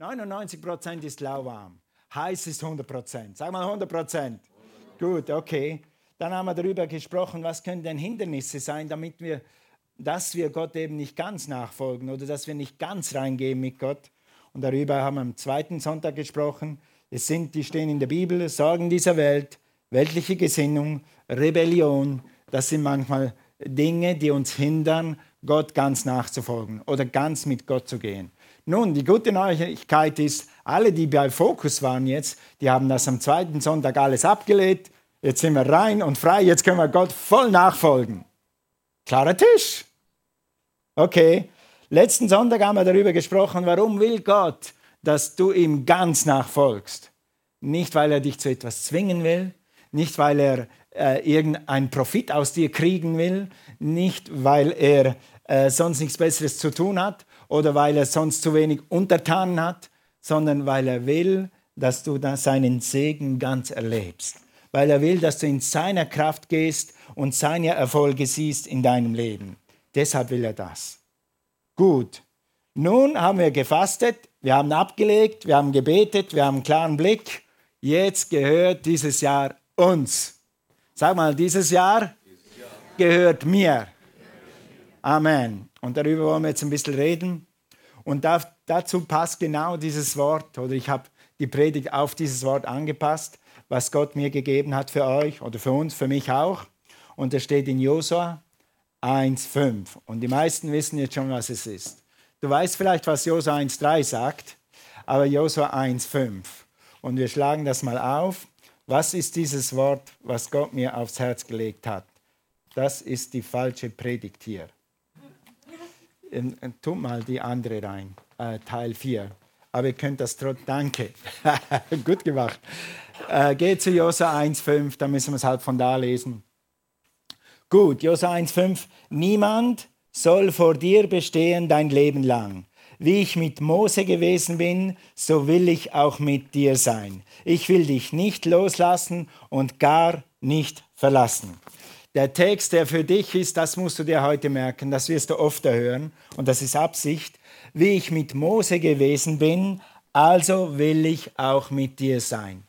99 Prozent ist lauwarm. Heiß ist 100 Prozent. Sag mal 100 Prozent. Gut, okay. Dann haben wir darüber gesprochen, was können denn Hindernisse sein, damit wir, dass wir Gott eben nicht ganz nachfolgen oder dass wir nicht ganz reingehen mit Gott. Und darüber haben wir am zweiten Sonntag gesprochen. Es sind, die stehen in der Bibel, Sorgen dieser Welt, weltliche Gesinnung, Rebellion. Das sind manchmal Dinge, die uns hindern, Gott ganz nachzufolgen oder ganz mit Gott zu gehen. Nun, die gute Neuigkeit ist, alle, die bei Fokus waren jetzt, die haben das am zweiten Sonntag alles abgelehnt Jetzt sind wir rein und frei, jetzt können wir Gott voll nachfolgen. Klarer Tisch. Okay. Letzten Sonntag haben wir darüber gesprochen, warum will Gott, dass du ihm ganz nachfolgst. Nicht, weil er dich zu etwas zwingen will, nicht, weil er äh, irgendeinen Profit aus dir kriegen will, nicht, weil er äh, sonst nichts Besseres zu tun hat oder weil er sonst zu wenig Untertanen hat, sondern weil er will, dass du seinen Segen ganz erlebst weil er will, dass du in seiner Kraft gehst und seine Erfolge siehst in deinem Leben. Deshalb will er das. Gut, nun haben wir gefastet, wir haben abgelegt, wir haben gebetet, wir haben einen klaren Blick. Jetzt gehört dieses Jahr uns. Sag mal, dieses Jahr gehört mir. Amen. Und darüber wollen wir jetzt ein bisschen reden. Und dazu passt genau dieses Wort, oder ich habe die Predigt auf dieses Wort angepasst was Gott mir gegeben hat für euch oder für uns, für mich auch. Und es steht in Josua 1,5. Und die meisten wissen jetzt schon, was es ist. Du weißt vielleicht, was Josua 1,3 sagt, aber Josua 1,5. Und wir schlagen das mal auf. Was ist dieses Wort, was Gott mir aufs Herz gelegt hat? Das ist die falsche Predigt hier. Ähm, tu mal die andere rein, äh, Teil 4. Aber ihr könnt das trotzdem. Danke. Gut gemacht. Äh, geht zu Josa 1,5, da müssen wir es halt von da lesen. Gut, Josa 1,5. Niemand soll vor dir bestehen dein Leben lang. Wie ich mit Mose gewesen bin, so will ich auch mit dir sein. Ich will dich nicht loslassen und gar nicht verlassen. Der Text, der für dich ist, das musst du dir heute merken, das wirst du oft hören und das ist Absicht. Wie ich mit Mose gewesen bin, also will ich auch mit dir sein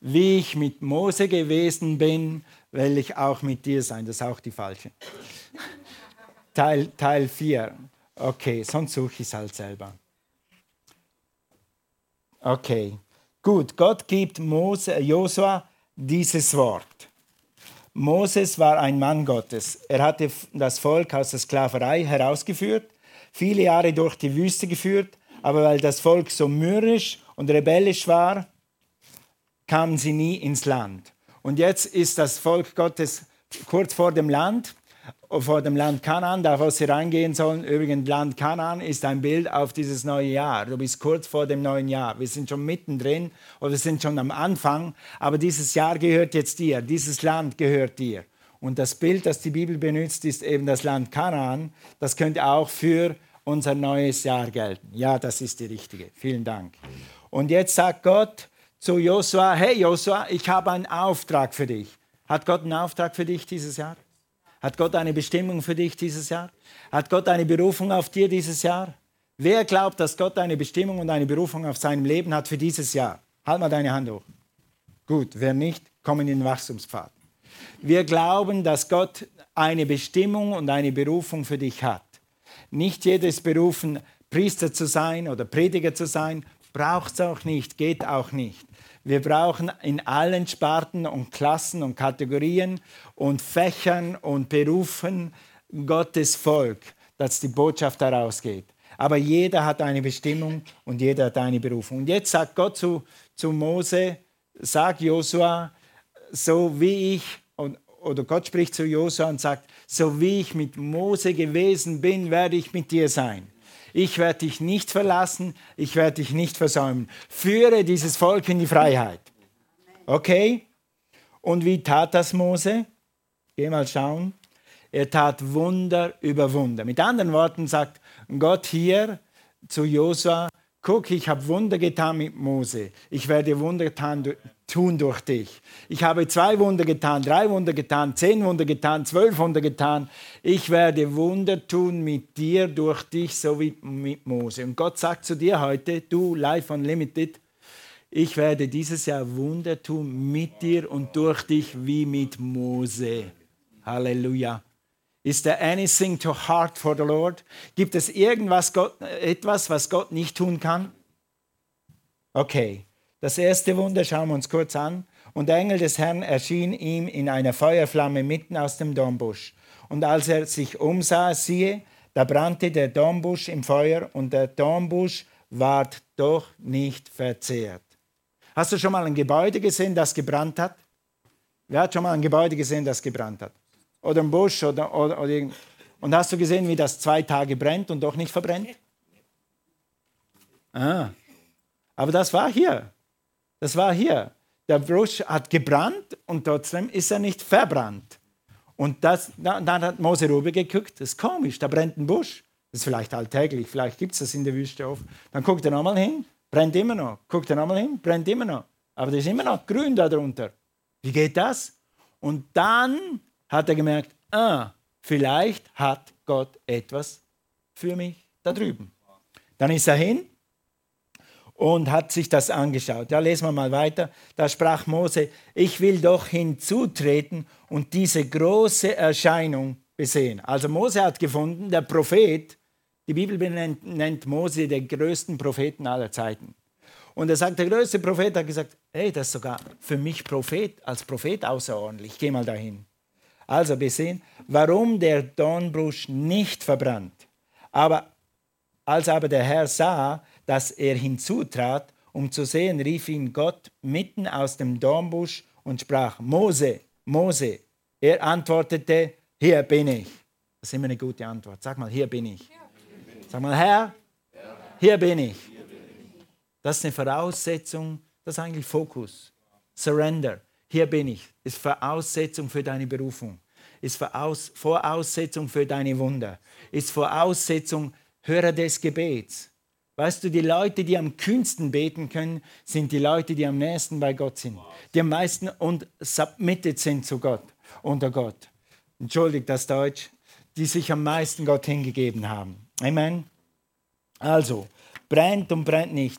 wie ich mit Mose gewesen bin, will ich auch mit dir sein. Das ist auch die falsche. Teil, Teil 4. Okay, sonst suche ich es halt selber. Okay, gut. Gott gibt Mose, Josua dieses Wort. Moses war ein Mann Gottes. Er hatte das Volk aus der Sklaverei herausgeführt, viele Jahre durch die Wüste geführt, aber weil das Volk so mürrisch und rebellisch war, kamen sie nie ins Land. Und jetzt ist das Volk Gottes kurz vor dem Land, vor dem Land Kanaan, da wo sie reingehen sollen. Übrigens, Land Kanaan ist ein Bild auf dieses neue Jahr. Du bist kurz vor dem neuen Jahr. Wir sind schon mittendrin oder wir sind schon am Anfang, aber dieses Jahr gehört jetzt dir, dieses Land gehört dir. Und das Bild, das die Bibel benutzt, ist eben das Land Kanaan. Das könnte auch für unser neues Jahr gelten. Ja, das ist die richtige. Vielen Dank. Und jetzt sagt Gott, zu Josua, hey Josua, ich habe einen Auftrag für dich. Hat Gott einen Auftrag für dich dieses Jahr? Hat Gott eine Bestimmung für dich dieses Jahr? Hat Gott eine Berufung auf dir dieses Jahr? Wer glaubt, dass Gott eine Bestimmung und eine Berufung auf seinem Leben hat für dieses Jahr? Halt mal deine Hand hoch. Gut, wer nicht, komm in den Wachstumspfad. Wir glauben, dass Gott eine Bestimmung und eine Berufung für dich hat. Nicht jeder ist berufen, Priester zu sein oder Prediger zu sein, braucht es auch nicht, geht auch nicht. Wir brauchen in allen Sparten und Klassen und Kategorien und Fächern und Berufen Gottes Volk, dass die Botschaft herausgeht. Aber jeder hat eine Bestimmung und jeder hat eine Berufung. Und jetzt sagt Gott zu, zu Mose, sag Josua, so wie ich, oder Gott spricht zu Josua und sagt, so wie ich mit Mose gewesen bin, werde ich mit dir sein ich werde dich nicht verlassen, ich werde dich nicht versäumen. Führe dieses Volk in die Freiheit. Okay? Und wie tat das Mose? Geh mal schauen. Er tat Wunder über Wunder. Mit anderen Worten sagt Gott hier zu Josua, guck, ich habe Wunder getan mit Mose. Ich werde Wunder tun durch dich. Ich habe zwei Wunder getan, drei Wunder getan, zehn Wunder getan, zwölf Wunder getan. Ich werde Wunder tun mit dir, durch dich, so wie mit Mose. Und Gott sagt zu dir heute, du Life Unlimited, ich werde dieses Jahr Wunder tun mit dir und durch dich wie mit Mose. Halleluja. Is there anything too hard for the Lord? Gibt es irgendwas, Gott, etwas, was Gott nicht tun kann? Okay, das erste Wunder schauen wir uns kurz an. Und der Engel des Herrn erschien ihm in einer Feuerflamme mitten aus dem Dornbusch. Und als er sich umsah, siehe, da brannte der Dornbusch im Feuer und der Dornbusch ward doch nicht verzehrt. Hast du schon mal ein Gebäude gesehen, das gebrannt hat? Wer hat schon mal ein Gebäude gesehen, das gebrannt hat? Oder ein Busch oder, oder, oder Und hast du gesehen, wie das zwei Tage brennt und doch nicht verbrennt? Ah. Aber das war hier. Das war hier. Der Busch hat gebrannt und trotzdem ist er nicht verbrannt. Und das, dann hat Mose rüber geguckt, das ist komisch, da brennt ein Busch. Das ist vielleicht alltäglich, vielleicht gibt es das in der Wüste oft. Dann guckt er nochmal hin, brennt immer noch. Guckt er nochmal hin, brennt immer noch. Aber das ist immer noch grün darunter. Wie geht das? Und dann hat er gemerkt, ah, vielleicht hat Gott etwas für mich da drüben. Dann ist er hin und hat sich das angeschaut. Ja, lesen wir mal weiter. Da sprach Mose, ich will doch hinzutreten und diese große Erscheinung besehen. Also Mose hat gefunden, der Prophet, die Bibel nennt, nennt Mose den größten Propheten aller Zeiten. Und er sagt, der größte Prophet hat gesagt, hey, das ist sogar für mich Prophet, als Prophet außerordentlich, geh mal dahin. Also wir sehen, warum der Dornbusch nicht verbrannt. Aber als aber der Herr sah, dass er hinzutrat, um zu sehen, rief ihn Gott mitten aus dem Dornbusch und sprach, Mose, Mose. Er antwortete, hier bin ich. Das ist immer eine gute Antwort. Sag mal, hier bin ich. Sag mal, Herr, hier bin ich. Das ist eine Voraussetzung, das ist eigentlich Fokus. Surrender. Hier bin ich. Ist Voraussetzung für deine Berufung. Ist Voraussetzung für deine Wunder. Ist Voraussetzung, Hörer des Gebets. Weißt du, die Leute, die am kühnsten beten können, sind die Leute, die am nächsten bei Gott sind. Die am meisten und submitted sind zu Gott, unter Gott. Entschuldigt das Deutsch. Die sich am meisten Gott hingegeben haben. Amen. Also, brennt und brennt nicht.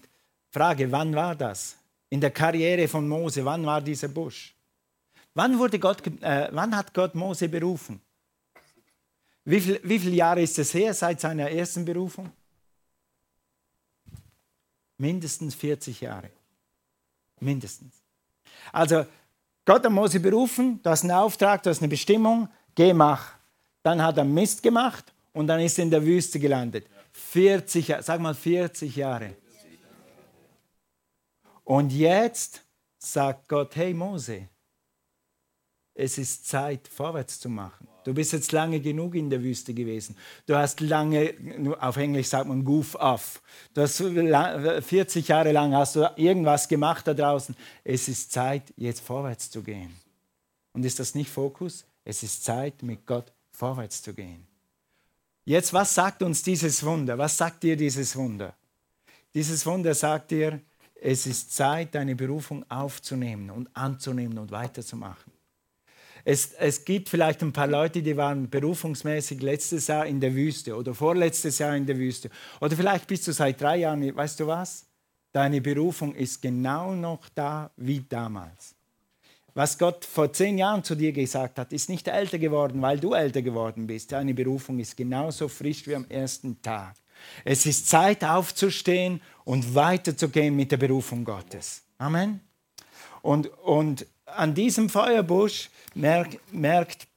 Frage, wann war das? In der Karriere von Mose, wann war dieser Busch? Wann, wurde Gott, äh, wann hat Gott Mose berufen? Wie, viel, wie viele Jahre ist es her seit seiner ersten Berufung? Mindestens 40 Jahre. Mindestens. Also, Gott hat Mose berufen, du hast einen Auftrag, du hast eine Bestimmung, geh, mach. Dann hat er Mist gemacht und dann ist er in der Wüste gelandet. 40, sag mal 40 Jahre. Und jetzt sagt Gott, hey Mose, es ist Zeit, vorwärts zu machen. Du bist jetzt lange genug in der Wüste gewesen. Du hast lange, auf Englisch sagt man goof off. Du hast 40 Jahre lang hast du irgendwas gemacht da draußen. Es ist Zeit, jetzt vorwärts zu gehen. Und ist das nicht Fokus? Es ist Zeit, mit Gott vorwärts zu gehen. Jetzt, was sagt uns dieses Wunder? Was sagt dir dieses Wunder? Dieses Wunder sagt dir, es ist Zeit, deine Berufung aufzunehmen und anzunehmen und weiterzumachen. Es, es gibt vielleicht ein paar Leute, die waren berufungsmäßig letztes Jahr in der Wüste oder vorletztes Jahr in der Wüste. Oder vielleicht bist du seit drei Jahren, weißt du was? Deine Berufung ist genau noch da wie damals. Was Gott vor zehn Jahren zu dir gesagt hat, ist nicht älter geworden, weil du älter geworden bist. Deine Berufung ist genauso frisch wie am ersten Tag. Es ist Zeit aufzustehen und weiterzugehen mit der Berufung Gottes. Amen. Und, und an diesem Feuerbusch merkt, merkt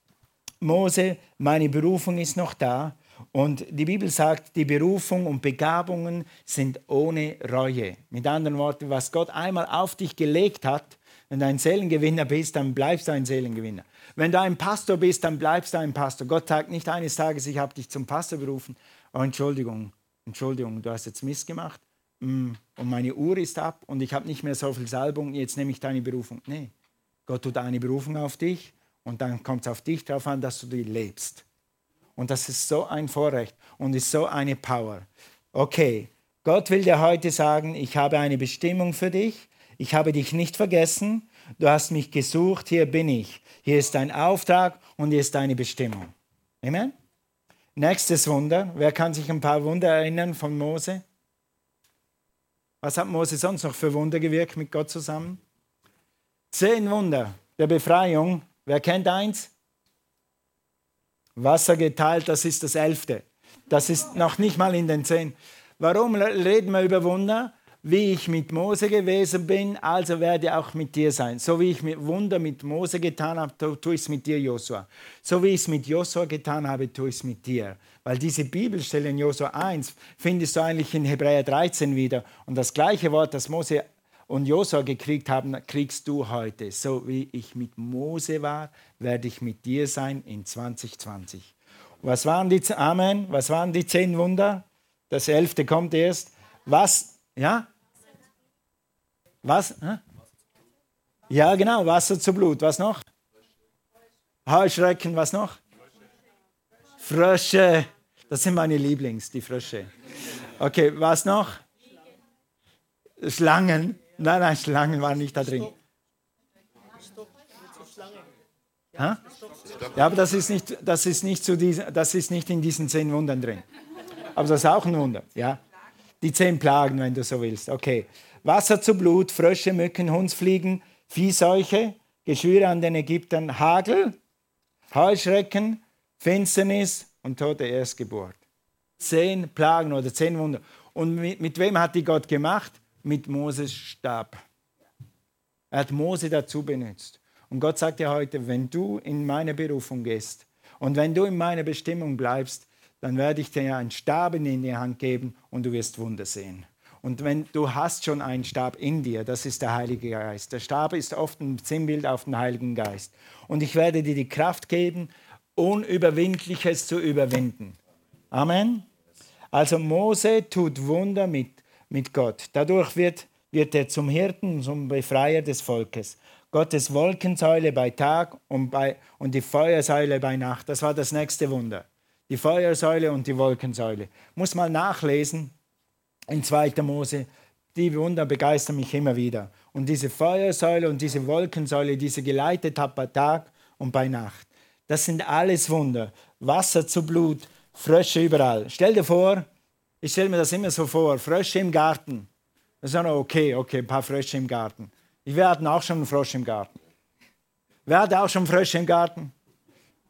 Mose, meine Berufung ist noch da. Und die Bibel sagt, die Berufung und Begabungen sind ohne Reue. Mit anderen Worten, was Gott einmal auf dich gelegt hat, wenn du ein Seelengewinner bist, dann bleibst du ein Seelengewinner. Wenn du ein Pastor bist, dann bleibst du ein Pastor. Gott sagt nicht eines Tages, ich habe dich zum Pastor berufen. Oh, Entschuldigung, Entschuldigung, du hast jetzt Mist gemacht und meine Uhr ist ab und ich habe nicht mehr so viel Salbung, jetzt nehme ich deine Berufung. Nee, Gott tut eine Berufung auf dich und dann kommt es auf dich darauf an, dass du die lebst. Und das ist so ein Vorrecht und ist so eine Power. Okay, Gott will dir heute sagen, ich habe eine Bestimmung für dich. ich habe dich nicht vergessen, du hast mich gesucht, hier bin ich. Hier ist dein Auftrag und hier ist deine Bestimmung. Amen? Nächstes Wunder. Wer kann sich ein paar Wunder erinnern von Mose? Was hat Mose sonst noch für Wunder gewirkt mit Gott zusammen? Zehn Wunder der Befreiung. Wer kennt eins? Wasser geteilt, das ist das elfte. Das ist noch nicht mal in den zehn. Warum reden wir über Wunder? Wie ich mit Mose gewesen bin, also werde ich auch mit dir sein. So wie ich mit Wunder mit Mose getan habe, tue ich es mit dir, Josua. So wie ich es mit Josua getan habe, tue ich es mit dir. Weil diese Bibelstelle in Josua 1 findest du eigentlich in Hebräer 13 wieder. Und das gleiche Wort, das Mose und Josua gekriegt haben, kriegst du heute. So wie ich mit Mose war, werde ich mit dir sein in 2020. Was waren die, Amen, was waren die zehn Wunder? Das elfte kommt erst. Was, ja? Was? Ja, genau, Wasser zu Blut. Was noch? Heuschrecken, was noch? Frösche. Das sind meine Lieblings, die Frösche. Okay, was noch? Schlangen. Nein, nein, Schlangen waren nicht da drin. Ha? Ja, aber das ist nicht, das ist nicht, zu diesen, das ist nicht in diesen zehn Wundern drin. Aber das ist auch ein Wunder. Ja? Die zehn Plagen, wenn du so willst. Okay. Wasser zu Blut, Frösche, Mücken, Hundsfliegen, Viehseuche, Geschwüre an den Ägyptern, Hagel, Heuschrecken, Finsternis und tote Erstgeburt. Zehn Plagen oder zehn Wunder. Und mit, mit wem hat die Gott gemacht? Mit Moses Stab. Er hat Mose dazu benutzt. Und Gott sagt dir heute, wenn du in meine Berufung gehst und wenn du in meiner Bestimmung bleibst, dann werde ich dir einen Stab in die Hand geben und du wirst Wunder sehen. Und wenn du hast schon einen Stab in dir, das ist der Heilige Geist. Der Stab ist oft ein Sinnbild auf den Heiligen Geist. Und ich werde dir die Kraft geben, Unüberwindliches zu überwinden. Amen. Also Mose tut Wunder mit, mit Gott. Dadurch wird, wird er zum Hirten, zum Befreier des Volkes. Gottes Wolkensäule bei Tag und, bei, und die Feuersäule bei Nacht. Das war das nächste Wunder die Feuersäule und die Wolkensäule. Muss mal nachlesen in 2. Mose. Die Wunder begeistern mich immer wieder. Und diese Feuersäule und diese Wolkensäule, diese geleitet hat bei Tag und bei Nacht. Das sind alles Wunder. Wasser zu Blut, Frösche überall. Stell dir vor, ich stelle mir das immer so vor, Frösche im Garten. Das ist okay, okay, ein paar Frösche im Garten. Wir hatten auch schon einen Frosch im Garten. Wer hatte auch schon Frösche im Garten?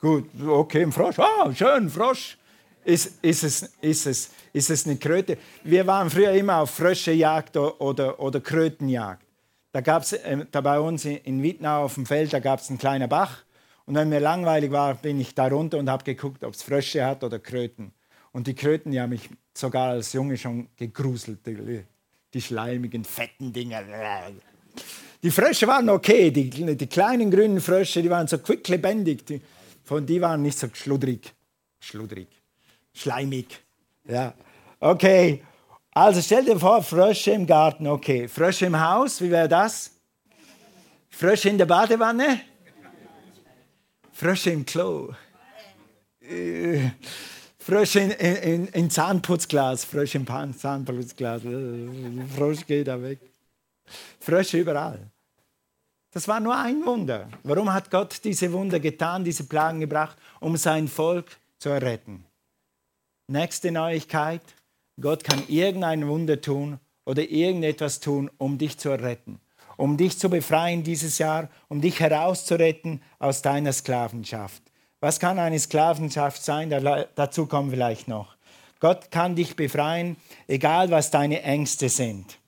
Gut, okay, ein Frosch. Ah, schön, Frosch. Ist, ist, es, ist, es, ist es eine Kröte? Wir waren früher immer auf Fröschejagd oder, oder Krötenjagd. Da gab es äh, bei uns in Wittnau auf dem Feld, da gab es einen kleinen Bach. Und wenn mir langweilig war, bin ich da runter und habe geguckt, ob es Frösche hat oder Kröten. Und die Kröten, die haben mich sogar als Junge schon gegruselt, die, schleimigen, fetten Dinger. Die Frösche waren okay, die, die kleinen grünen Frösche, die waren so quicklebendig. Die, von die waren nicht so schludrig. Schludrig. Schleimig. Ja. Okay. Also stell dir vor, Frösche im Garten, okay. Frösche im Haus, wie wäre das? Frösche in der Badewanne? Frösche im Klo. Äh, Frösche in, in, in, Zahnputzglas, Frösche im Zahnputzglas. Äh, Frosch geht da weg. Frösche überall. Das war nur ein Wunder. Warum hat Gott diese Wunder getan, diese Plagen gebracht? Um sein Volk zu erretten. Nächste Neuigkeit. Gott kann irgendein Wunder tun oder irgendetwas tun, um dich zu erretten, um dich zu befreien dieses Jahr, um dich herauszuretten aus deiner Sklavenschaft. Was kann eine Sklavenschaft sein? dazu kommen wir vielleicht noch. Gott kann dich befreien, egal was deine Ängste sind.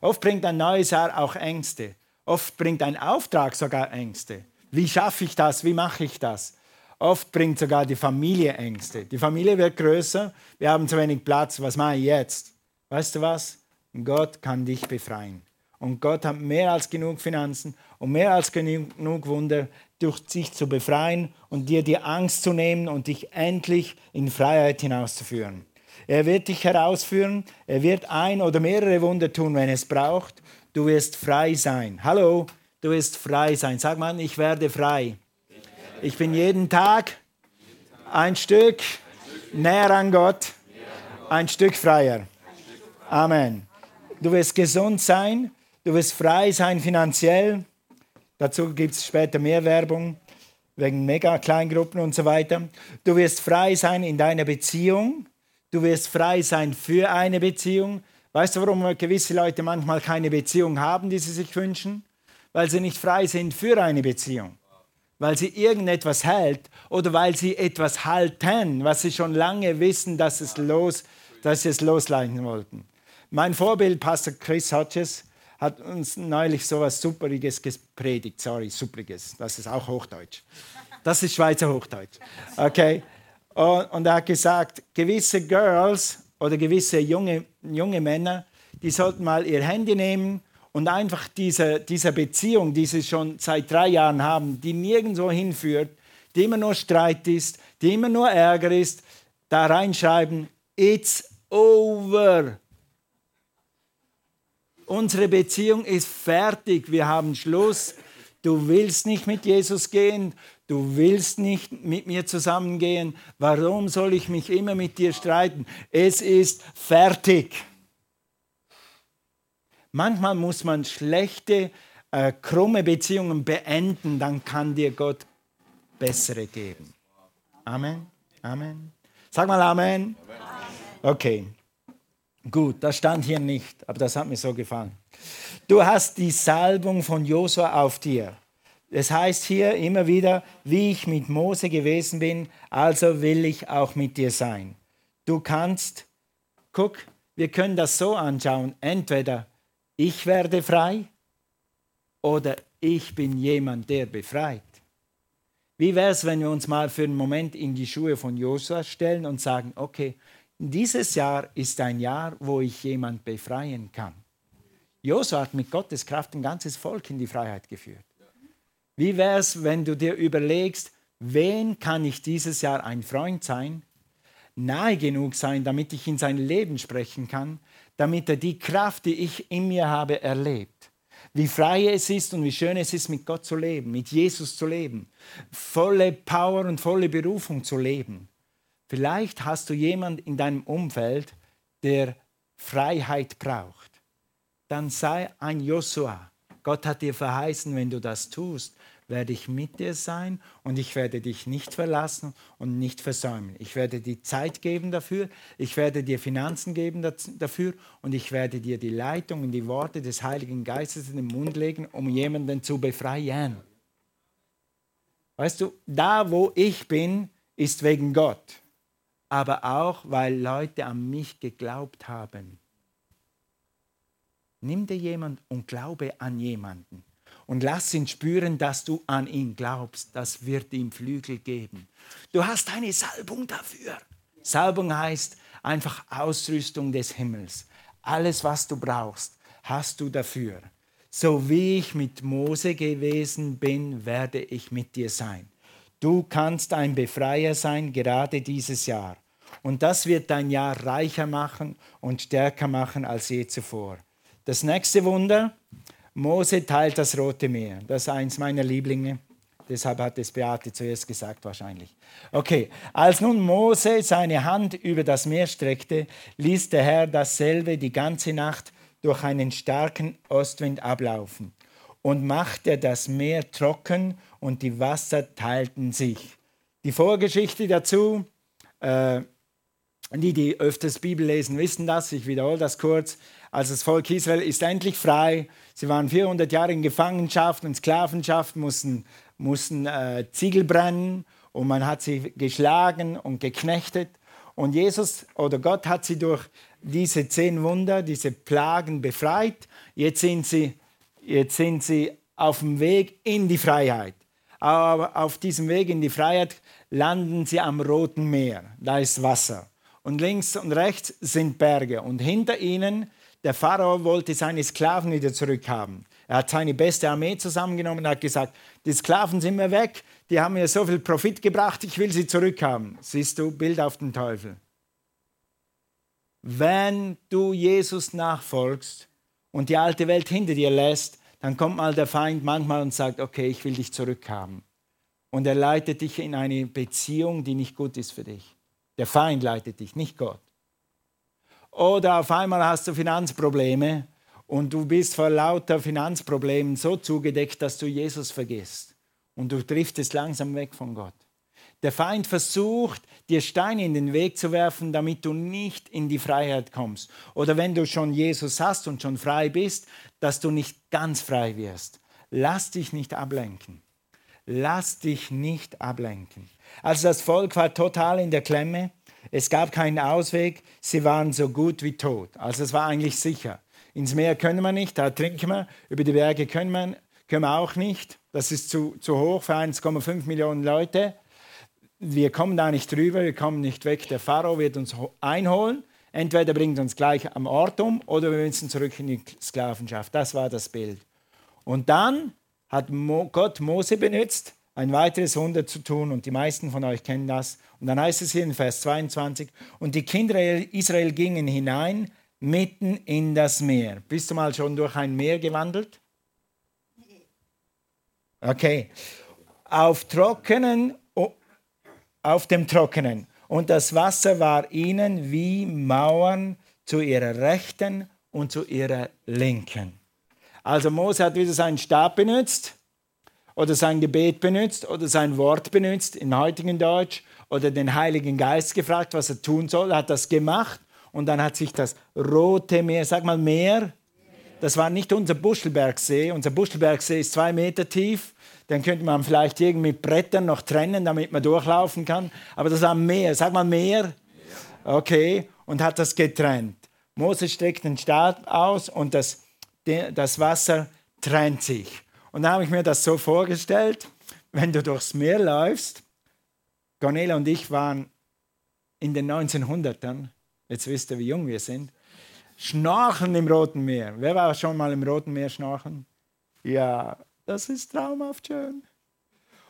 Oft bringt ein neues Jahr auch Ängste. Oft bringt ein Auftrag sogar Ängste. Wie schaffe ich das? Wie mache ich das? Oft bringt sogar die Familie Ängste. Die Familie wird größer, wir haben zu wenig Platz, was mache ich jetzt? Weißt du was? Gott kann dich befreien. Und Gott hat mehr als genug Finanzen und mehr als genug Wunder, durch sich zu befreien und dir die Angst zu nehmen und dich endlich in Freiheit hinauszuführen. Er wird dich herausführen, er wird ein oder mehrere Wunder tun, wenn es braucht. Du wirst frei sein. Hallo, du wirst frei sein. Sag mal, ich werde frei. Ich bin jeden Tag ein Stück näher an Gott, ein Stück freier. Amen. Du wirst gesund sein, Du wirst frei sein finanziell. Dazu gibt es später mehr Werbung wegen Mega-Kleingruppen und so weiter. Du wirst frei sein in deiner Beziehung. Du wirst frei sein für eine Beziehung. Weißt du, warum gewisse Leute manchmal keine Beziehung haben, die sie sich wünschen? Weil sie nicht frei sind für eine Beziehung. Weil sie irgendetwas hält oder weil sie etwas halten, was sie schon lange wissen, dass, es los, dass sie es losleiten wollten. Mein Vorbild, Pastor Chris Hodges, hat uns neulich so etwas Superiges gepredigt. Sorry, Superiges, das ist auch Hochdeutsch. Das ist Schweizer Hochdeutsch. Okay? Und er hat gesagt, gewisse Girls oder gewisse junge, junge Männer, die sollten mal ihr Handy nehmen und einfach diese, diese Beziehung, die sie schon seit drei Jahren haben, die nirgendwo hinführt, die immer nur Streit ist, die immer nur Ärger ist, da reinschreiben, it's over. Unsere Beziehung ist fertig, wir haben Schluss. Du willst nicht mit Jesus gehen, du willst nicht mit mir zusammengehen. Warum soll ich mich immer mit dir streiten? Es ist fertig. Manchmal muss man schlechte, äh, krumme Beziehungen beenden, dann kann dir Gott bessere geben. Amen. Amen. Sag mal Amen. Okay. Gut, das stand hier nicht, aber das hat mir so gefallen. Du hast die Salbung von Josua auf dir. Es heißt hier immer wieder, wie ich mit Mose gewesen bin, also will ich auch mit dir sein. Du kannst, guck, wir können das so anschauen, entweder ich werde frei oder ich bin jemand, der befreit. Wie wäre es, wenn wir uns mal für einen Moment in die Schuhe von Josua stellen und sagen, okay, dieses Jahr ist ein Jahr, wo ich jemand befreien kann. Josua hat mit Gottes Kraft ein ganzes Volk in die Freiheit geführt. Wie wäre es, wenn du dir überlegst, wen kann ich dieses Jahr ein Freund sein, nahe genug sein, damit ich in sein Leben sprechen kann, damit er die Kraft, die ich in mir habe, erlebt. Wie frei es ist und wie schön es ist, mit Gott zu leben, mit Jesus zu leben, volle Power und volle Berufung zu leben. Vielleicht hast du jemanden in deinem Umfeld, der Freiheit braucht. Dann sei ein Josua. Gott hat dir verheißen, wenn du das tust, werde ich mit dir sein und ich werde dich nicht verlassen und nicht versäumen. Ich werde dir Zeit geben dafür, ich werde dir Finanzen geben dafür und ich werde dir die Leitung und die Worte des Heiligen Geistes in den Mund legen, um jemanden zu befreien. Weißt du, da wo ich bin, ist wegen Gott, aber auch weil Leute an mich geglaubt haben. Nimm dir jemand und glaube an jemanden und lass ihn spüren, dass du an ihn glaubst. Das wird ihm Flügel geben. Du hast eine Salbung dafür. Salbung heißt einfach Ausrüstung des Himmels. Alles, was du brauchst, hast du dafür. So wie ich mit Mose gewesen bin, werde ich mit dir sein. Du kannst ein Befreier sein, gerade dieses Jahr. Und das wird dein Jahr reicher machen und stärker machen als je zuvor. Das nächste Wunder, Mose teilt das Rote Meer. Das ist eins meiner Lieblinge. Deshalb hat es Beate zuerst gesagt wahrscheinlich. Okay, als nun Mose seine Hand über das Meer streckte, ließ der Herr dasselbe die ganze Nacht durch einen starken Ostwind ablaufen und machte das Meer trocken und die Wasser teilten sich. Die Vorgeschichte dazu, äh, die, die öfters Bibel lesen, wissen das, ich wiederhole das kurz. Also das Volk Israel ist endlich frei. Sie waren 400 Jahre in Gefangenschaft und Sklavenschaft, mussten, mussten äh, Ziegel brennen und man hat sie geschlagen und geknechtet. Und Jesus oder Gott hat sie durch diese zehn Wunder, diese Plagen befreit. Jetzt sind sie, jetzt sind sie auf dem Weg in die Freiheit. Aber auf diesem Weg in die Freiheit landen sie am Roten Meer. Da ist Wasser. Und links und rechts sind Berge. Und hinter ihnen der Pharao wollte seine Sklaven wieder zurückhaben. Er hat seine beste Armee zusammengenommen und hat gesagt, die Sklaven sind mir weg, die haben mir so viel Profit gebracht, ich will sie zurückhaben. Siehst du, Bild auf den Teufel. Wenn du Jesus nachfolgst und die alte Welt hinter dir lässt, dann kommt mal der Feind manchmal und sagt, okay, ich will dich zurückhaben. Und er leitet dich in eine Beziehung, die nicht gut ist für dich. Der Feind leitet dich, nicht Gott. Oder auf einmal hast du Finanzprobleme und du bist vor lauter Finanzproblemen so zugedeckt, dass du Jesus vergisst und du driftest langsam weg von Gott. Der Feind versucht, dir Steine in den Weg zu werfen, damit du nicht in die Freiheit kommst. Oder wenn du schon Jesus hast und schon frei bist, dass du nicht ganz frei wirst. Lass dich nicht ablenken. Lass dich nicht ablenken. Also das Volk war total in der Klemme. Es gab keinen Ausweg. Sie waren so gut wie tot. Also es war eigentlich sicher. Ins Meer können wir nicht, da trinken wir. Über die Berge können wir, können wir auch nicht. Das ist zu, zu hoch für 1,5 Millionen Leute wir kommen da nicht drüber, wir kommen nicht weg. Der Pharao wird uns einholen. Entweder bringt uns gleich am Ort um oder wir müssen zurück in die Sklavenschaft. Das war das Bild. Und dann hat Gott Mose benutzt, ein weiteres Wunder zu tun. Und die meisten von euch kennen das. Und dann heißt es hier in Vers 22, und die Kinder Israel gingen hinein mitten in das Meer. Bist du mal schon durch ein Meer gewandelt? Okay. Auf trockenen auf dem Trockenen. Und das Wasser war ihnen wie Mauern zu ihrer Rechten und zu ihrer Linken. Also Mose hat wieder seinen Stab benutzt oder sein Gebet benutzt oder sein Wort benutzt in heutigen Deutsch oder den Heiligen Geist gefragt, was er tun soll. Hat das gemacht und dann hat sich das Rote Meer, sag mal Meer, das war nicht unser Buschelbergsee. Unser Buschelbergsee ist zwei Meter tief den könnte man vielleicht irgendwie mit Brettern noch trennen, damit man durchlaufen kann. Aber das war Meer. Sag mal Meer. Okay. Und hat das getrennt. Mose streckt den Stab aus und das, das Wasser trennt sich. Und da habe ich mir das so vorgestellt, wenn du durchs Meer läufst. Cornelia und ich waren in den 1900ern, jetzt wisst ihr, wie jung wir sind, schnorcheln im Roten Meer. Wer war schon mal im Roten Meer schnorcheln? Ja, das ist traumhaft schön.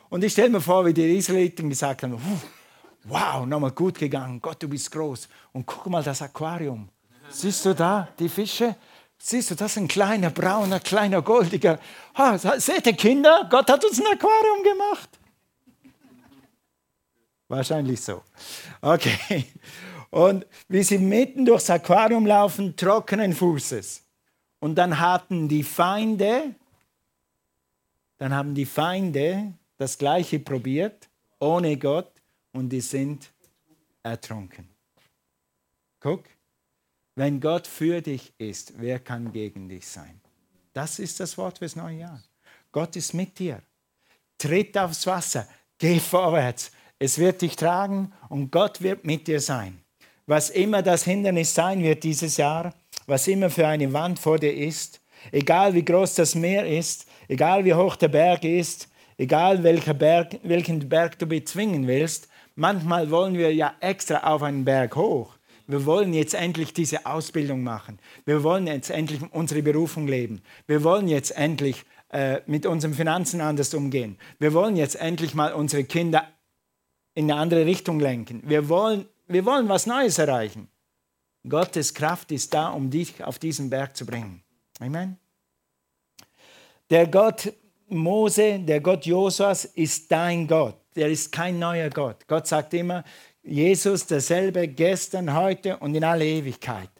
Und ich stelle mir vor, wie die Israeliten gesagt haben, wow, nochmal gut gegangen, Gott, du bist groß. Und guck mal das Aquarium. Siehst du da die Fische? Siehst du, das ist ein kleiner, brauner, kleiner, goldiger. Ha, seht ihr Kinder, Gott hat uns ein Aquarium gemacht. Wahrscheinlich so. Okay. Und wie sie mitten durchs Aquarium laufen, trockenen Fußes. Und dann hatten die Feinde dann haben die Feinde das Gleiche probiert, ohne Gott, und die sind ertrunken. Guck, wenn Gott für dich ist, wer kann gegen dich sein? Das ist das Wort fürs neue Jahr. Gott ist mit dir. Tritt aufs Wasser, geh vorwärts. Es wird dich tragen und Gott wird mit dir sein. Was immer das Hindernis sein wird dieses Jahr, was immer für eine Wand vor dir ist, egal wie groß das Meer ist, Egal wie hoch der Berg ist, egal welcher Berg, welchen Berg du bezwingen willst, manchmal wollen wir ja extra auf einen Berg hoch. Wir wollen jetzt endlich diese Ausbildung machen. Wir wollen jetzt endlich unsere Berufung leben. Wir wollen jetzt endlich äh, mit unseren Finanzen anders umgehen. Wir wollen jetzt endlich mal unsere Kinder in eine andere Richtung lenken. Wir wollen, wir wollen was Neues erreichen. Gottes Kraft ist da, um dich auf diesen Berg zu bringen. Amen. Der Gott Mose, der Gott Josuas ist dein Gott. Der ist kein neuer Gott. Gott sagt immer, Jesus derselbe gestern, heute und in alle Ewigkeit.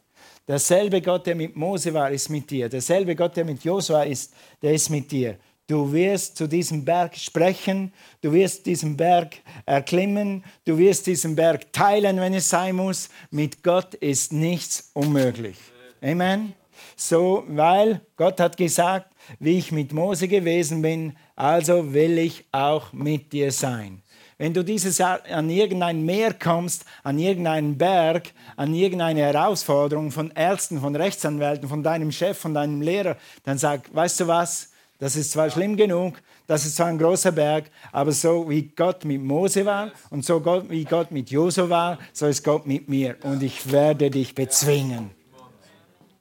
Derselbe Gott, der mit Mose war, ist mit dir. Derselbe Gott, der mit Josua ist, der ist mit dir. Du wirst zu diesem Berg sprechen, du wirst diesen Berg erklimmen, du wirst diesen Berg teilen, wenn es sein muss. Mit Gott ist nichts unmöglich. Amen. So, weil Gott hat gesagt, wie ich mit Mose gewesen bin, also will ich auch mit dir sein. Wenn du dieses Jahr an irgendein Meer kommst, an irgendeinen Berg, an irgendeine Herausforderung von Ärzten, von Rechtsanwälten, von deinem Chef, von deinem Lehrer, dann sag, weißt du was, das ist zwar schlimm genug, das ist zwar ein großer Berg, aber so wie Gott mit Mose war und so Gott, wie Gott mit Josu war, so ist Gott mit mir und ich werde dich bezwingen.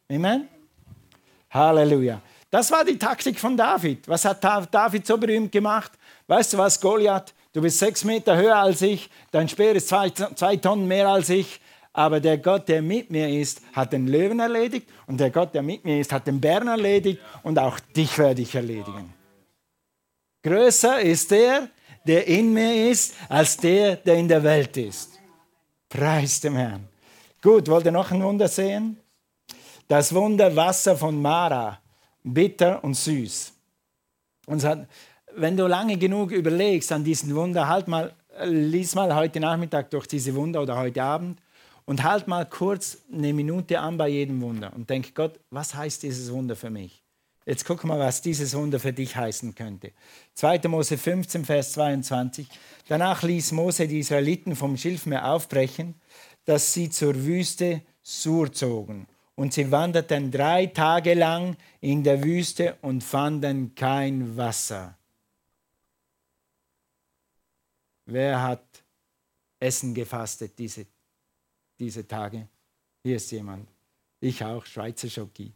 Amen? Halleluja. Das war die Taktik von David. Was hat David so berühmt gemacht? Weißt du was, Goliath? Du bist sechs Meter höher als ich, dein Speer ist zwei, zwei Tonnen mehr als ich, aber der Gott, der mit mir ist, hat den Löwen erledigt und der Gott, der mit mir ist, hat den Bären erledigt und auch dich werde ich erledigen. Größer ist der, der in mir ist, als der, der in der Welt ist. Preis dem Herrn. Gut, wollt ihr noch ein Wunder sehen? Das Wunder Wasser von Mara, bitter und süß. Und hat, wenn du lange genug überlegst an diesen Wunder, halt mal, lies mal heute Nachmittag durch diese Wunder oder heute Abend und halt mal kurz eine Minute an bei jedem Wunder und denk, Gott, was heißt dieses Wunder für mich? Jetzt guck mal, was dieses Wunder für dich heißen könnte. 2. Mose 15, Vers 22. Danach ließ Mose die Israeliten vom Schilfmeer aufbrechen, dass sie zur Wüste Sur zogen. Und sie wanderten drei Tage lang in der Wüste und fanden kein Wasser. Wer hat Essen gefastet diese, diese Tage? Hier ist jemand. Ich auch, Schweizer Schoki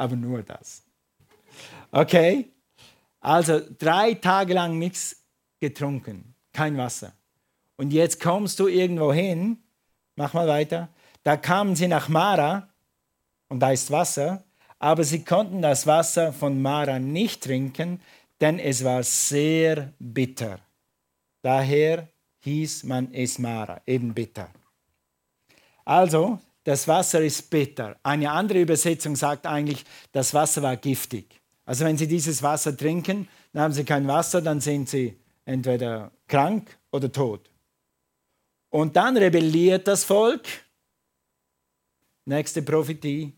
aber nur das. Okay? Also drei Tage lang nichts getrunken, kein Wasser. Und jetzt kommst du irgendwo hin, mach mal weiter, da kamen sie nach Mara und da ist Wasser, aber sie konnten das Wasser von Mara nicht trinken, denn es war sehr bitter. Daher hieß man es Mara, eben bitter. Also, das Wasser ist bitter. Eine andere Übersetzung sagt eigentlich, das Wasser war giftig. Also wenn Sie dieses Wasser trinken, dann haben Sie kein Wasser, dann sind Sie entweder krank oder tot. Und dann rebelliert das Volk. Nächste Prophetie.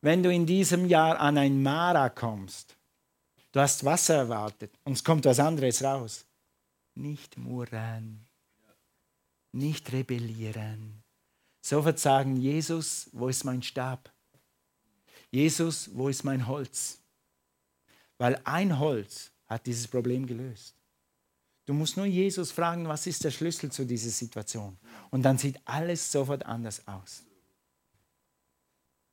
Wenn du in diesem Jahr an ein Mara kommst, du hast Wasser erwartet und es kommt was anderes raus. Nicht murren, nicht rebellieren sofort sagen, Jesus, wo ist mein Stab? Jesus, wo ist mein Holz? Weil ein Holz hat dieses Problem gelöst. Du musst nur Jesus fragen, was ist der Schlüssel zu dieser Situation? Und dann sieht alles sofort anders aus.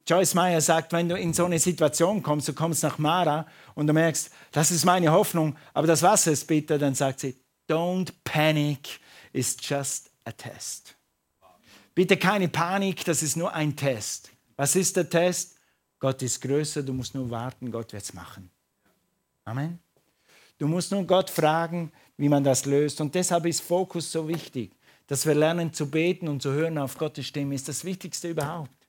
Joyce Meyer sagt, wenn du in so eine Situation kommst, du kommst nach Mara und du merkst, das ist meine Hoffnung, aber das Wasser ist bitter, dann sagt sie, don't panic, it's just a test. Bitte keine Panik, das ist nur ein Test. Was ist der Test? Gott ist größer, du musst nur warten, Gott wird es machen. Amen. Du musst nur Gott fragen, wie man das löst. Und deshalb ist Fokus so wichtig, dass wir lernen zu beten und zu hören auf Gottes Stimme, ist das Wichtigste überhaupt.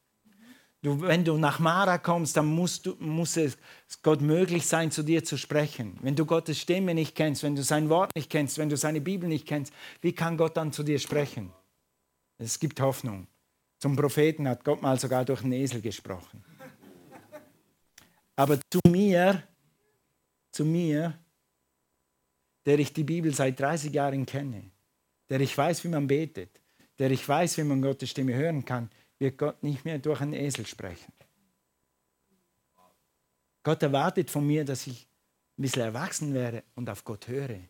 Du, wenn du nach Mara kommst, dann musst du, muss es Gott möglich sein, zu dir zu sprechen. Wenn du Gottes Stimme nicht kennst, wenn du sein Wort nicht kennst, wenn du seine Bibel nicht kennst, wie kann Gott dann zu dir sprechen? Es gibt Hoffnung. Zum Propheten hat Gott mal sogar durch einen Esel gesprochen. Aber zu mir, zu mir, der ich die Bibel seit 30 Jahren kenne, der ich weiß, wie man betet, der ich weiß, wie man Gottes Stimme hören kann, wird Gott nicht mehr durch einen Esel sprechen. Gott erwartet von mir, dass ich ein bisschen erwachsen wäre und auf Gott höre.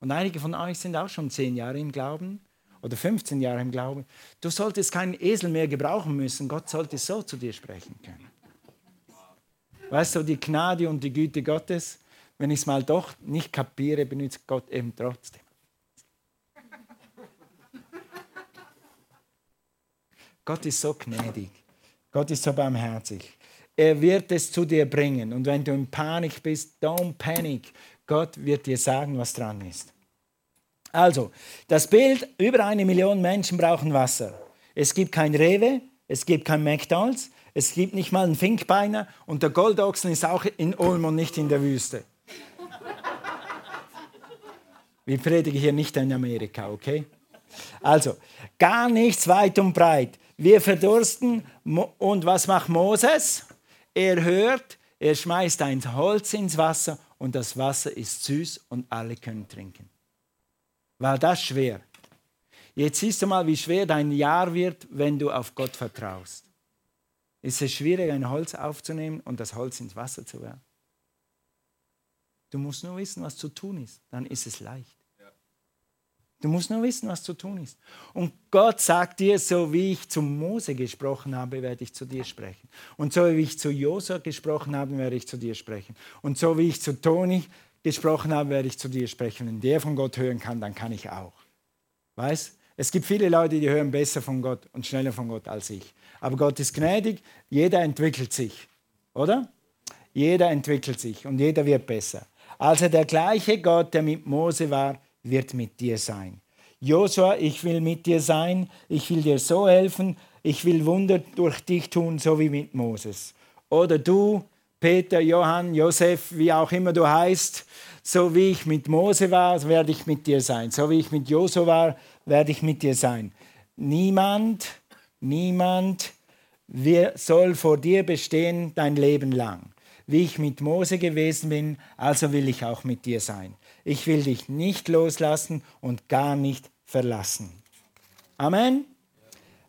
Und einige von euch sind auch schon zehn Jahre im Glauben oder 15 Jahre im Glauben. Du solltest keinen Esel mehr gebrauchen müssen. Gott sollte so zu dir sprechen können. Weißt du, die Gnade und die Güte Gottes, wenn ich es mal doch nicht kapiere, benutzt Gott eben trotzdem. Gott ist so gnädig. Gott ist so barmherzig. Er wird es zu dir bringen. Und wenn du in Panik bist, don't panic. Gott wird dir sagen, was dran ist. Also, das Bild, über eine Million Menschen brauchen Wasser. Es gibt kein Rewe, es gibt kein McDonalds, es gibt nicht mal einen Finkbeiner und der Goldochsen ist auch in Ulm und nicht in der Wüste. Wir predigen hier nicht in Amerika, okay? Also, gar nichts weit und breit. Wir verdursten und was macht Moses? Er hört, er schmeißt ein Holz ins Wasser und das Wasser ist süß und alle können trinken. War das schwer? Jetzt siehst du mal, wie schwer dein Jahr wird, wenn du auf Gott vertraust. Ist es schwierig, ein Holz aufzunehmen und das Holz ins Wasser zu werfen? Du musst nur wissen, was zu tun ist. Dann ist es leicht. Du musst nur wissen, was zu tun ist. Und Gott sagt dir, so wie ich zu Mose gesprochen habe, werde ich zu dir sprechen. Und so wie ich zu Josua gesprochen habe, werde ich zu dir sprechen. Und so wie ich zu Toni gesprochen habe, werde ich zu dir sprechen. Wenn der von Gott hören kann, dann kann ich auch. Weißt? Es gibt viele Leute, die hören besser von Gott und schneller von Gott als ich. Aber Gott ist gnädig, jeder entwickelt sich, oder? Jeder entwickelt sich und jeder wird besser. Also der gleiche Gott, der mit Mose war, wird mit dir sein. Josua, ich will mit dir sein, ich will dir so helfen, ich will Wunder durch dich tun, so wie mit Moses. Oder du, Peter, Johann, Josef, wie auch immer du heißt, so wie ich mit Mose war, werde ich mit dir sein. So wie ich mit Josua war, werde ich mit dir sein. Niemand, niemand soll vor dir bestehen dein Leben lang. Wie ich mit Mose gewesen bin, also will ich auch mit dir sein. Ich will dich nicht loslassen und gar nicht verlassen. Amen.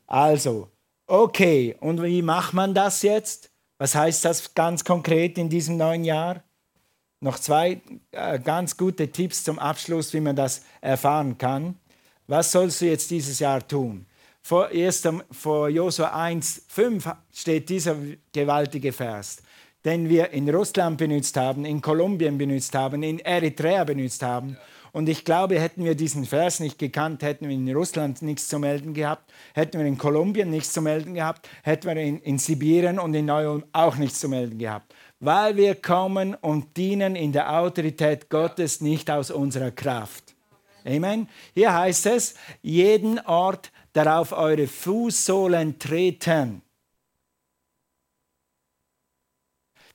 Also, okay, und wie macht man das jetzt? Was heißt das ganz konkret in diesem neuen Jahr? Noch zwei äh, ganz gute Tipps zum Abschluss, wie man das erfahren kann. Was sollst du jetzt dieses Jahr tun? Vor, erst, vor Josua 1, 5 steht dieser gewaltige Vers, den wir in Russland benutzt haben, in Kolumbien benutzt haben, in Eritrea benutzt haben. Und ich glaube, hätten wir diesen Vers nicht gekannt, hätten wir in Russland nichts zu melden gehabt, hätten wir in Kolumbien nichts zu melden gehabt, hätten wir in, in Sibirien und in Neu-Ulm auch nichts zu melden gehabt. Weil wir kommen und dienen in der Autorität Gottes, nicht aus unserer Kraft. Amen. Hier heißt es, jeden Ort, darauf eure Fußsohlen treten.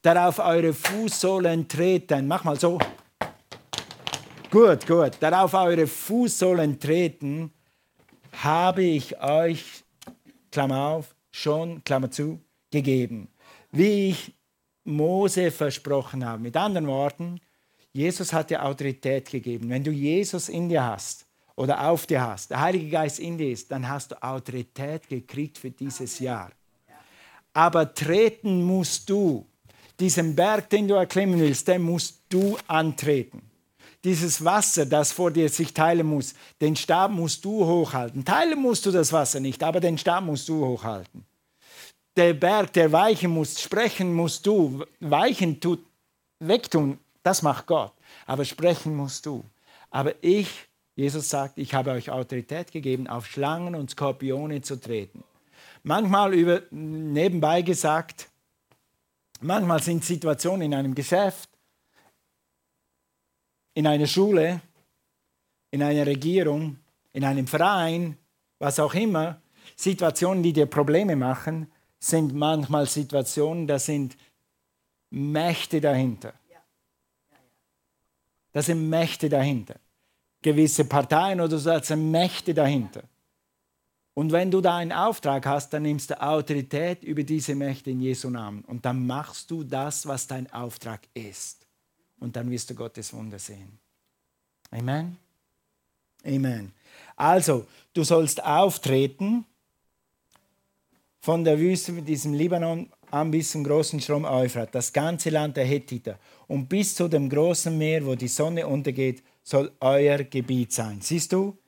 Darauf eure Fußsohlen treten. Mach mal so. Gut, gut. Darauf eure Fußsohlen treten, habe ich euch, Klammer auf, schon, Klammer zu, gegeben. Wie ich Mose versprochen habe. Mit anderen Worten, Jesus hat dir Autorität gegeben. Wenn du Jesus in dir hast oder auf dir hast, der Heilige Geist in dir ist, dann hast du Autorität gekriegt für dieses Jahr. Aber treten musst du. Diesen Berg, den du erklimmen willst, den musst du antreten dieses Wasser, das vor dir sich teilen muss, den Stab musst du hochhalten. Teilen musst du das Wasser nicht, aber den Stab musst du hochhalten. Der Berg, der weichen muss, sprechen musst du. Weichen tut, wegtun, das macht Gott. Aber sprechen musst du. Aber ich, Jesus sagt, ich habe euch Autorität gegeben, auf Schlangen und Skorpione zu treten. Manchmal über, nebenbei gesagt, manchmal sind Situationen in einem Geschäft, in einer Schule, in einer Regierung, in einem Verein, was auch immer, Situationen, die dir Probleme machen, sind manchmal Situationen, da sind Mächte dahinter. Da sind Mächte dahinter. Gewisse Parteien oder so, da sind Mächte dahinter. Und wenn du da einen Auftrag hast, dann nimmst du Autorität über diese Mächte in Jesu Namen. Und dann machst du das, was dein Auftrag ist und dann wirst du Gottes Wunder sehen. Amen. Amen. Also, du sollst auftreten von der Wüste mit diesem Libanon an bis zum großen Strom Euphrat, das ganze Land der Hethiter und bis zu dem großen Meer, wo die Sonne untergeht, soll euer Gebiet sein. Siehst du?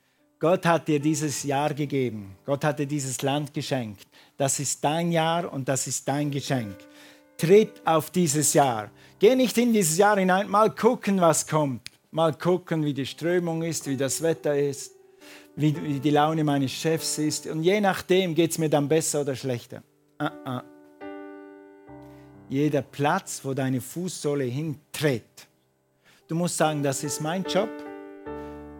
Gott hat dir dieses Jahr gegeben. Gott hat dir dieses Land geschenkt. Das ist dein Jahr und das ist dein Geschenk. Tritt auf dieses Jahr. Geh nicht in dieses Jahr hinein, mal gucken, was kommt. Mal gucken, wie die Strömung ist, wie das Wetter ist, wie, die Laune meines Chefs ist. Und je nachdem geht es mir dann besser oder schlechter. Uh -uh. Jeder Platz, wo deine Fußsohle hintritt. Du musst sagen, das ist mein Job.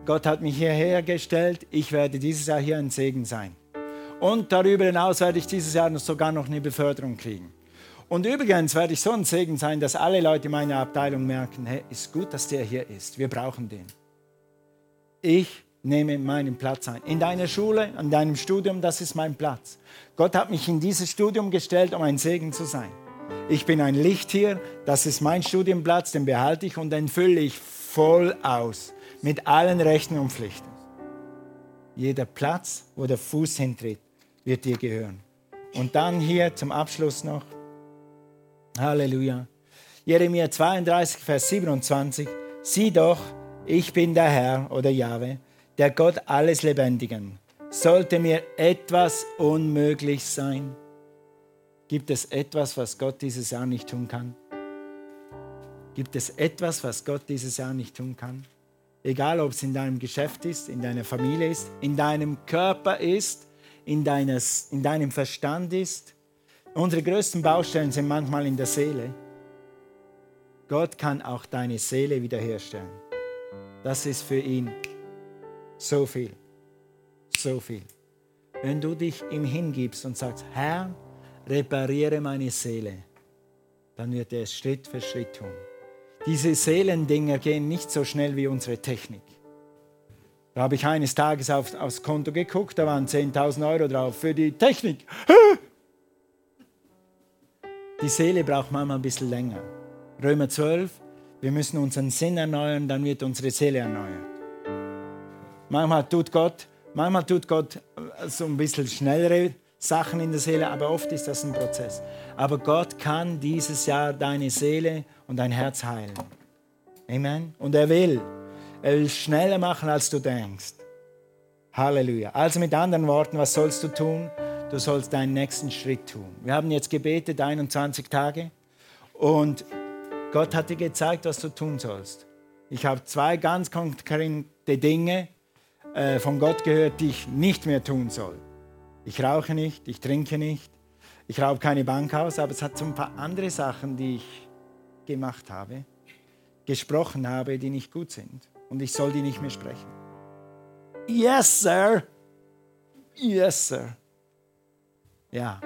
Gott hat mich hierher gestellt. Ich werde dieses Jahr hier ein Segen sein. Und darüber hinaus werde ich dieses Jahr sogar noch eine Beförderung kriegen. Und übrigens werde ich so ein Segen sein, dass alle Leute meiner Abteilung merken, hey, ist gut, dass der hier ist. Wir brauchen den. Ich nehme meinen Platz ein. In deiner Schule, in deinem Studium, das ist mein Platz. Gott hat mich in dieses Studium gestellt, um ein Segen zu sein. Ich bin ein Licht hier, das ist mein Studienplatz, den behalte ich und den fülle ich voll aus. Mit allen Rechten und Pflichten. Jeder Platz, wo der Fuß hintritt, wird dir gehören. Und dann hier zum Abschluss noch Halleluja. Jeremia 32, Vers 27. Sieh doch, ich bin der Herr oder Jahwe, der Gott alles Lebendigen. Sollte mir etwas unmöglich sein? Gibt es etwas, was Gott dieses Jahr nicht tun kann? Gibt es etwas, was Gott dieses Jahr nicht tun kann? Egal, ob es in deinem Geschäft ist, in deiner Familie ist, in deinem Körper ist, in, deines, in deinem Verstand ist, Unsere größten Baustellen sind manchmal in der Seele. Gott kann auch deine Seele wiederherstellen. Das ist für ihn so viel, so viel. wenn du dich ihm hingibst und sagst, Herr, repariere meine Seele, dann wird er es Schritt für Schritt tun. Diese Seelendinger gehen nicht so schnell wie unsere Technik. Da habe ich eines Tages auf, aufs Konto geguckt, da waren 10.000 Euro drauf für die Technik. Die Seele braucht manchmal ein bisschen länger. Römer 12, wir müssen unseren Sinn erneuern, dann wird unsere Seele erneuert. Manchmal tut Gott, manchmal tut Gott äh, so ein bisschen schnellere Sachen in der Seele, aber oft ist das ein Prozess. Aber Gott kann dieses Jahr deine Seele und dein Herz heilen. Amen. Und er will. Er will schneller machen, als du denkst. Halleluja. Also mit anderen Worten, was sollst du tun? Du sollst deinen nächsten Schritt tun. Wir haben jetzt gebetet, 21 Tage. Und Gott hat dir gezeigt, was du tun sollst. Ich habe zwei ganz konkrete Dinge äh, von Gott gehört, die ich nicht mehr tun soll. Ich rauche nicht, ich trinke nicht, ich raube keine Bank aus, aber es hat so ein paar andere Sachen, die ich gemacht habe, gesprochen habe, die nicht gut sind. Und ich soll die nicht mehr sprechen. Yes, sir. Yes, sir. Ja.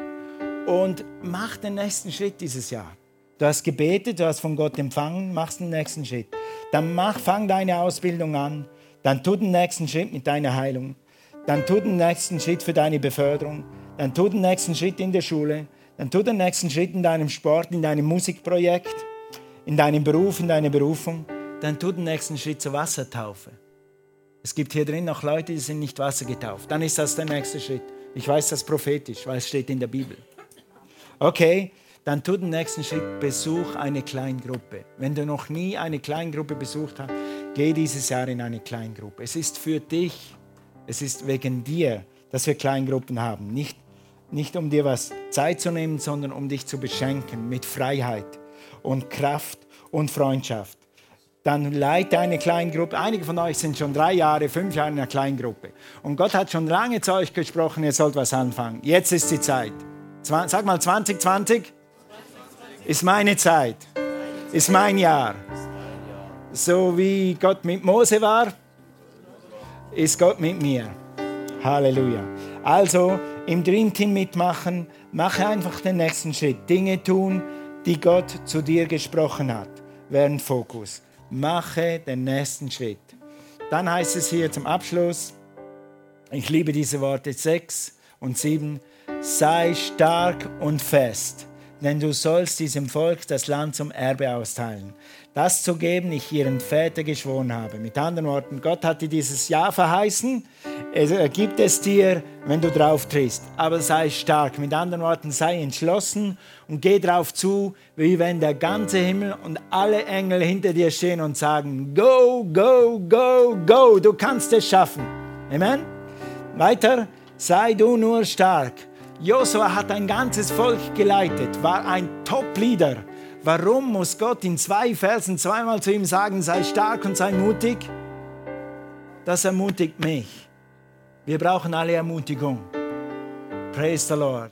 Und mach den nächsten Schritt dieses Jahr. Du hast gebetet, du hast von Gott empfangen, machst den nächsten Schritt. Dann mach, fang deine Ausbildung an. Dann tu den nächsten Schritt mit deiner Heilung. Dann tu den nächsten Schritt für deine Beförderung. Dann tu den nächsten Schritt in der Schule. Dann tu den nächsten Schritt in deinem Sport, in deinem Musikprojekt, in deinem Beruf, in deiner Berufung. Dann tu den nächsten Schritt zur Wassertaufe. Es gibt hier drin noch Leute, die sind nicht wassergetauft. Dann ist das der nächste Schritt. Ich weiß das prophetisch, weil es steht in der Bibel. Okay, dann tu den nächsten Schritt, besuch eine Kleingruppe. Wenn du noch nie eine Kleingruppe besucht hast, geh dieses Jahr in eine Kleingruppe. Es ist für dich, es ist wegen dir, dass wir Kleingruppen haben. Nicht, nicht um dir was Zeit zu nehmen, sondern um dich zu beschenken mit Freiheit und Kraft und Freundschaft. Dann leite eine Kleingruppe. Einige von euch sind schon drei Jahre, fünf Jahre in einer Kleingruppe. Und Gott hat schon lange zu euch gesprochen, ihr sollt was anfangen. Jetzt ist die Zeit. Sag mal 2020 ist meine Zeit, ist mein Jahr. So wie Gott mit Mose war, ist Gott mit mir. Halleluja. Also im Dream Team mitmachen, mache einfach den nächsten Schritt. Dinge tun, die Gott zu dir gesprochen hat, während Fokus. Mache den nächsten Schritt. Dann heißt es hier zum Abschluss, ich liebe diese Worte 6 und 7, sei stark und fest denn du sollst diesem Volk das Land zum Erbe austeilen. Das zu geben, ich ihren Vätern geschworen habe. Mit anderen Worten, Gott hat dir dieses Jahr verheißen, er gibt es dir, wenn du drauf trittst. Aber sei stark. Mit anderen Worten, sei entschlossen und geh drauf zu, wie wenn der ganze Himmel und alle Engel hinter dir stehen und sagen, go, go, go, go, du kannst es schaffen. Amen. Weiter, sei du nur stark Josua hat ein ganzes Volk geleitet, war ein Top-Leader. Warum muss Gott in zwei Versen zweimal zu ihm sagen, sei stark und sei mutig? Das ermutigt mich. Wir brauchen alle Ermutigung. Praise the Lord.